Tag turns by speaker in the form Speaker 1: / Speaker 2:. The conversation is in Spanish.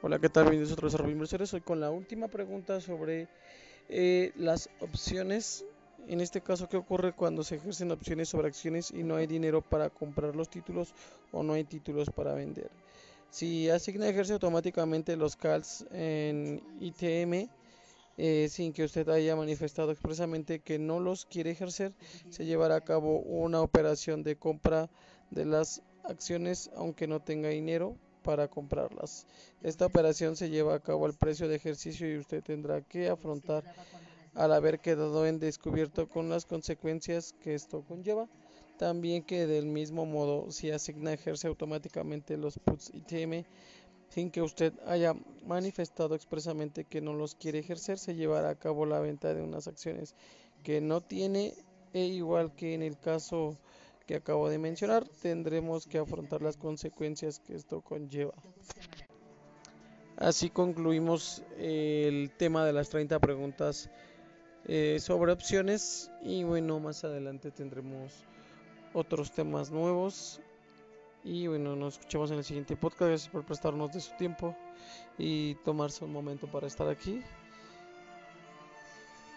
Speaker 1: Hola, ¿qutal? Bienvenidos a otros Inversores. Hoy con la última pregunta sobre eh, las opciones. En este caso, ¿qué ocurre cuando se ejercen opciones sobre acciones y no hay dinero para comprar los títulos o no hay títulos para vender? Si asigna ejerce automáticamente los CALs en ITM eh, sin que usted haya manifestado expresamente que no los quiere ejercer, se llevará a cabo una operación de compra de las acciones aunque no tenga dinero para comprarlas. Esta operación se lleva a cabo al precio de ejercicio y usted tendrá que afrontar al haber quedado en descubierto con las consecuencias que esto conlleva. También que del mismo modo si asigna ejerce automáticamente los puts ITM sin que usted haya manifestado expresamente que no los quiere ejercer, se llevará a cabo la venta de unas acciones que no tiene e igual que en el caso que acabo de mencionar, tendremos que afrontar las consecuencias que esto conlleva. Así concluimos el tema de las 30 preguntas eh, sobre opciones y bueno, más adelante tendremos otros temas nuevos y bueno, nos escuchamos en el siguiente podcast. Gracias por prestarnos de su tiempo y tomarse un momento para estar aquí.